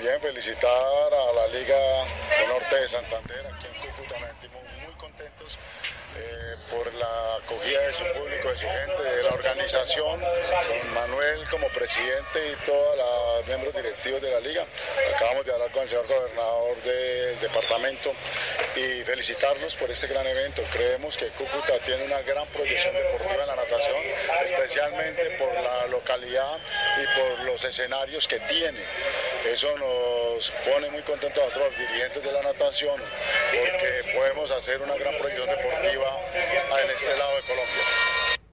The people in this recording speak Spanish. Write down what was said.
bien, felicitar a la Liga de Norte de Santander, aquí en Cúcuta, nos sentimos muy contentos eh, por la acogida de su público, de su gente, de la organización, con Manuel como presidente y todos los miembros directivos de la liga. Acabamos de hablar con el señor gobernador del departamento y felicitarlos por este gran evento. Creemos que Cúcuta tiene una gran proyección deportiva en la natación, especialmente por la localidad y por los escenarios que tiene. Eso nos pone muy contentos a todos los dirigentes de la natación porque podemos hacer una gran proyección deportiva en este lado de Colombia.